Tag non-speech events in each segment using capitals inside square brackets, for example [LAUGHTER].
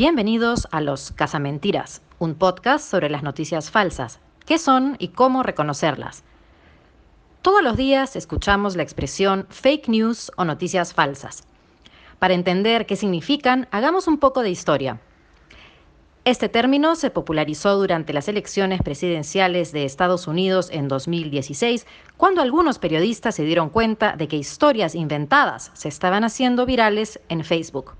Bienvenidos a Los Casamentiras, un podcast sobre las noticias falsas, qué son y cómo reconocerlas. Todos los días escuchamos la expresión fake news o noticias falsas. Para entender qué significan, hagamos un poco de historia. Este término se popularizó durante las elecciones presidenciales de Estados Unidos en 2016, cuando algunos periodistas se dieron cuenta de que historias inventadas se estaban haciendo virales en Facebook.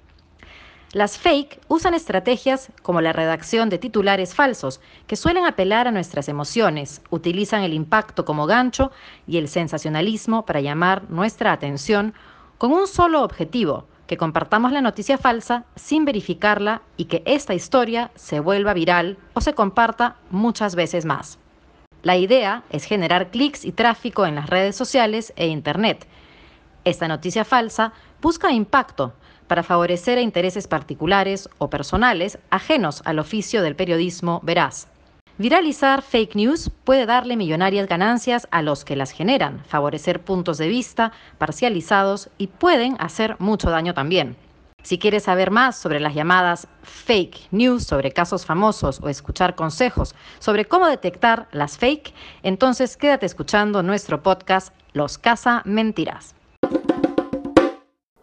Las fake usan estrategias como la redacción de titulares falsos, que suelen apelar a nuestras emociones, utilizan el impacto como gancho y el sensacionalismo para llamar nuestra atención con un solo objetivo, que compartamos la noticia falsa sin verificarla y que esta historia se vuelva viral o se comparta muchas veces más. La idea es generar clics y tráfico en las redes sociales e Internet. Esta noticia falsa busca impacto para favorecer a intereses particulares o personales ajenos al oficio del periodismo veraz. Viralizar fake news puede darle millonarias ganancias a los que las generan, favorecer puntos de vista parcializados y pueden hacer mucho daño también. Si quieres saber más sobre las llamadas fake news, sobre casos famosos o escuchar consejos sobre cómo detectar las fake, entonces quédate escuchando nuestro podcast Los Casa Mentiras.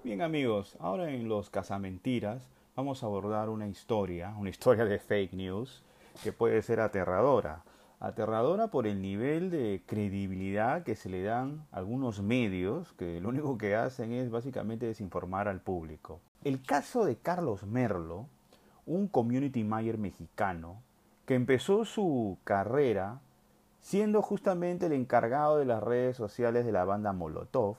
Bien amigos, ahora en los Casamentiras vamos a abordar una historia, una historia de fake news que puede ser aterradora. Aterradora por el nivel de credibilidad que se le dan algunos medios que lo único que hacen es básicamente desinformar al público. El caso de Carlos Merlo, un community manager mexicano que empezó su carrera siendo justamente el encargado de las redes sociales de la banda Molotov,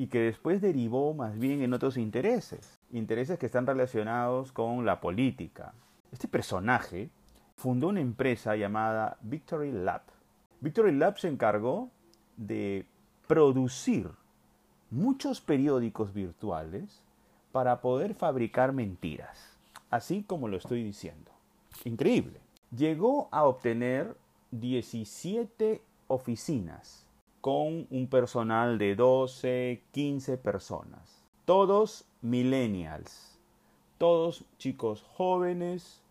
y que después derivó más bien en otros intereses, intereses que están relacionados con la política. Este personaje fundó una empresa llamada Victory Lab. Victory Lab se encargó de producir muchos periódicos virtuales para poder fabricar mentiras, así como lo estoy diciendo. Increíble. Llegó a obtener 17 oficinas con un personal de 12, 15 personas. Todos millennials, todos chicos jóvenes,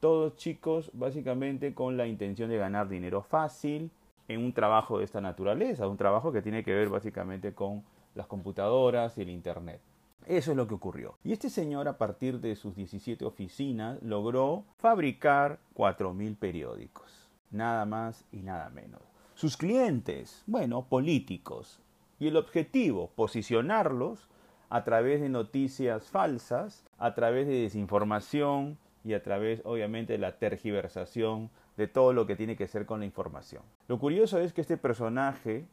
todos chicos básicamente con la intención de ganar dinero fácil en un trabajo de esta naturaleza, un trabajo que tiene que ver básicamente con las computadoras y el Internet. Eso es lo que ocurrió. Y este señor a partir de sus 17 oficinas logró fabricar 4.000 periódicos. Nada más y nada menos. Sus clientes, bueno, políticos. Y el objetivo, posicionarlos a través de noticias falsas, a través de desinformación y a través, obviamente, de la tergiversación de todo lo que tiene que ser con la información. Lo curioso es que este personaje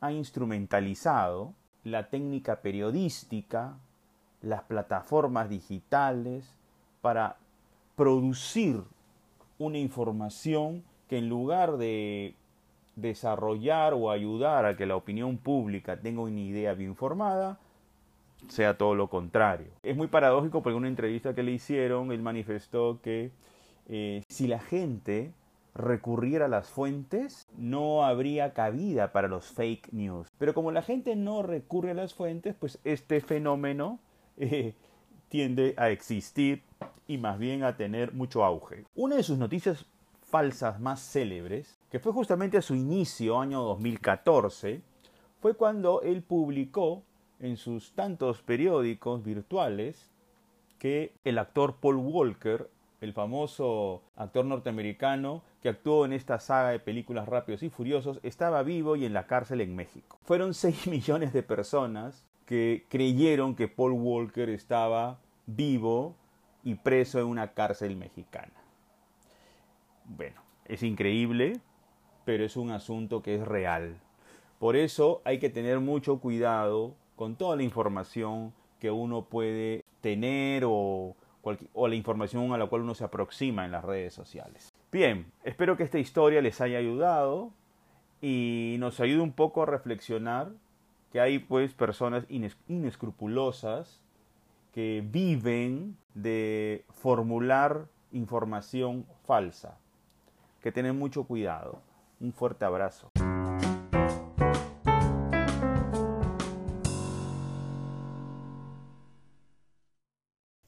ha instrumentalizado la técnica periodística, las plataformas digitales, para producir una información que en lugar de desarrollar o ayudar a que la opinión pública tenga una idea bien formada, sea todo lo contrario. Es muy paradójico porque en una entrevista que le hicieron, él manifestó que eh, si la gente recurriera a las fuentes, no habría cabida para los fake news. Pero como la gente no recurre a las fuentes, pues este fenómeno eh, tiende a existir y más bien a tener mucho auge. Una de sus noticias falsas más célebres, que fue justamente a su inicio, año 2014, fue cuando él publicó en sus tantos periódicos virtuales que el actor Paul Walker, el famoso actor norteamericano que actuó en esta saga de películas Rápidos y Furiosos, estaba vivo y en la cárcel en México. Fueron [LAUGHS] 6 millones de personas que creyeron que Paul Walker estaba vivo y preso en una cárcel mexicana. Bueno, es increíble, pero es un asunto que es real. Por eso hay que tener mucho cuidado con toda la información que uno puede tener o, la información a la cual uno se aproxima en las redes sociales. Bien, espero que esta historia les haya ayudado y nos ayude un poco a reflexionar que hay pues personas inescrupulosas que viven de formular información falsa que tener mucho cuidado. Un fuerte abrazo.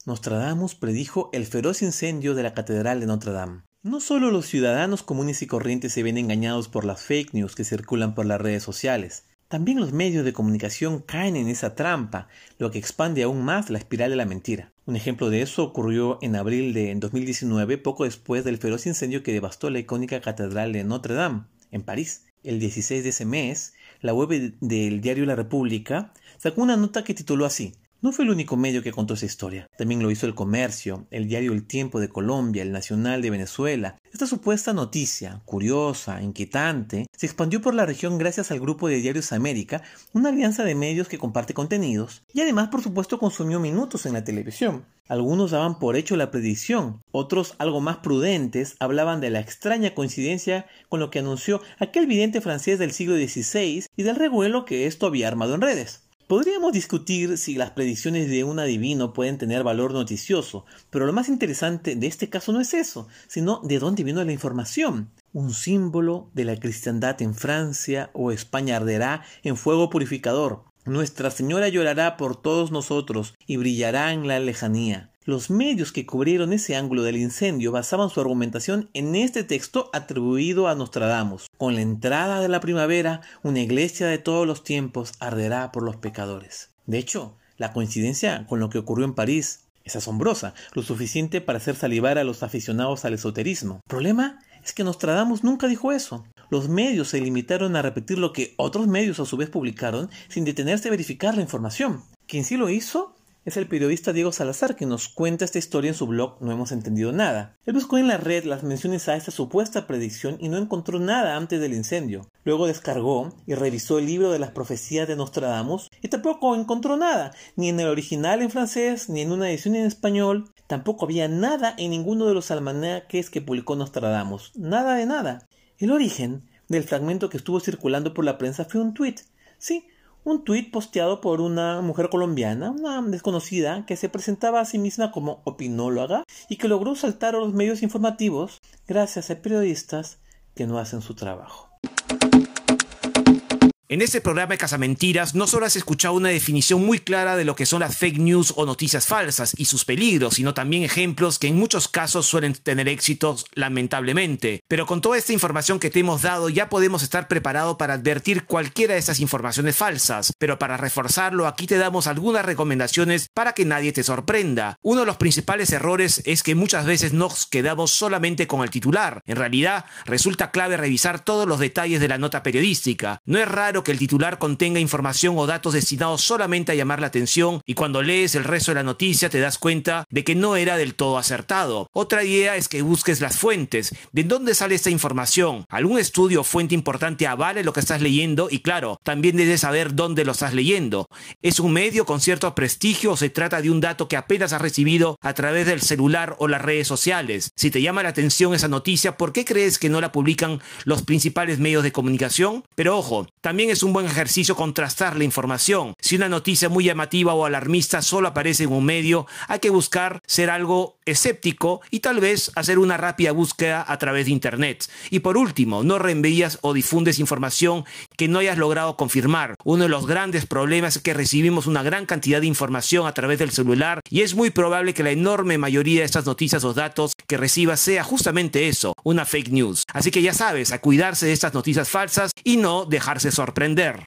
Nostradamus predijo el feroz incendio de la Catedral de Notre Dame. No solo los ciudadanos comunes y corrientes se ven engañados por las fake news que circulan por las redes sociales, también los medios de comunicación caen en esa trampa, lo que expande aún más la espiral de la mentira. Un ejemplo de eso ocurrió en abril de 2019, poco después del feroz incendio que devastó la icónica Catedral de Notre Dame, en París. El 16 de ese mes, la web del diario La República sacó una nota que tituló así no fue el único medio que contó esa historia. También lo hizo el Comercio, el diario El Tiempo de Colombia, el Nacional de Venezuela. Esta supuesta noticia, curiosa, inquietante, se expandió por la región gracias al grupo de Diarios América, una alianza de medios que comparte contenidos, y además por supuesto consumió minutos en la televisión. Algunos daban por hecho la predicción, otros, algo más prudentes, hablaban de la extraña coincidencia con lo que anunció aquel vidente francés del siglo XVI y del revuelo que esto había armado en redes. Podríamos discutir si las predicciones de un adivino pueden tener valor noticioso, pero lo más interesante de este caso no es eso, sino de dónde vino la información. Un símbolo de la cristiandad en Francia o España arderá en fuego purificador. Nuestra Señora llorará por todos nosotros y brillará en la lejanía. Los medios que cubrieron ese ángulo del incendio basaban su argumentación en este texto atribuido a Nostradamus. Con la entrada de la primavera, una iglesia de todos los tiempos arderá por los pecadores. De hecho, la coincidencia con lo que ocurrió en París es asombrosa, lo suficiente para hacer salivar a los aficionados al esoterismo. El problema es que Nostradamus nunca dijo eso. Los medios se limitaron a repetir lo que otros medios a su vez publicaron sin detenerse a verificar la información. Quien sí lo hizo es el periodista Diego Salazar que nos cuenta esta historia en su blog No hemos entendido nada. Él buscó en la red las menciones a esta supuesta predicción y no encontró nada antes del incendio. Luego descargó y revisó el libro de las profecías de Nostradamus y tampoco encontró nada, ni en el original en francés, ni en una edición en español. Tampoco había nada en ninguno de los almanaques que publicó Nostradamus. Nada de nada. El origen del fragmento que estuvo circulando por la prensa fue un tuit. Sí, un tuit posteado por una mujer colombiana, una desconocida, que se presentaba a sí misma como opinóloga y que logró saltar a los medios informativos gracias a periodistas que no hacen su trabajo. En este programa de Casamentiras no solo has escuchado una definición muy clara de lo que son las fake news o noticias falsas y sus peligros, sino también ejemplos que en muchos casos suelen tener éxitos lamentablemente. Pero con toda esta información que te hemos dado ya podemos estar preparados para advertir cualquiera de estas informaciones falsas. Pero para reforzarlo aquí te damos algunas recomendaciones para que nadie te sorprenda. Uno de los principales errores es que muchas veces nos quedamos solamente con el titular. En realidad resulta clave revisar todos los detalles de la nota periodística. No es raro que el titular contenga información o datos destinados solamente a llamar la atención y cuando lees el resto de la noticia te das cuenta de que no era del todo acertado. Otra idea es que busques las fuentes. ¿De dónde sale esta información? ¿Algún estudio o fuente importante avale lo que estás leyendo? Y claro, también debes saber dónde lo estás leyendo. ¿Es un medio con cierto prestigio o se trata de un dato que apenas has recibido a través del celular o las redes sociales? Si te llama la atención esa noticia, ¿por qué crees que no la publican los principales medios de comunicación? Pero ojo, también es un buen ejercicio contrastar la información. Si una noticia muy llamativa o alarmista solo aparece en un medio, hay que buscar ser algo escéptico y tal vez hacer una rápida búsqueda a través de Internet. Y por último, no reenvías o difundes información que no hayas logrado confirmar. Uno de los grandes problemas es que recibimos una gran cantidad de información a través del celular y es muy probable que la enorme mayoría de estas noticias o datos que recibas sea justamente eso, una fake news. Así que ya sabes, a cuidarse de estas noticias falsas y no dejarse sorprender aprender.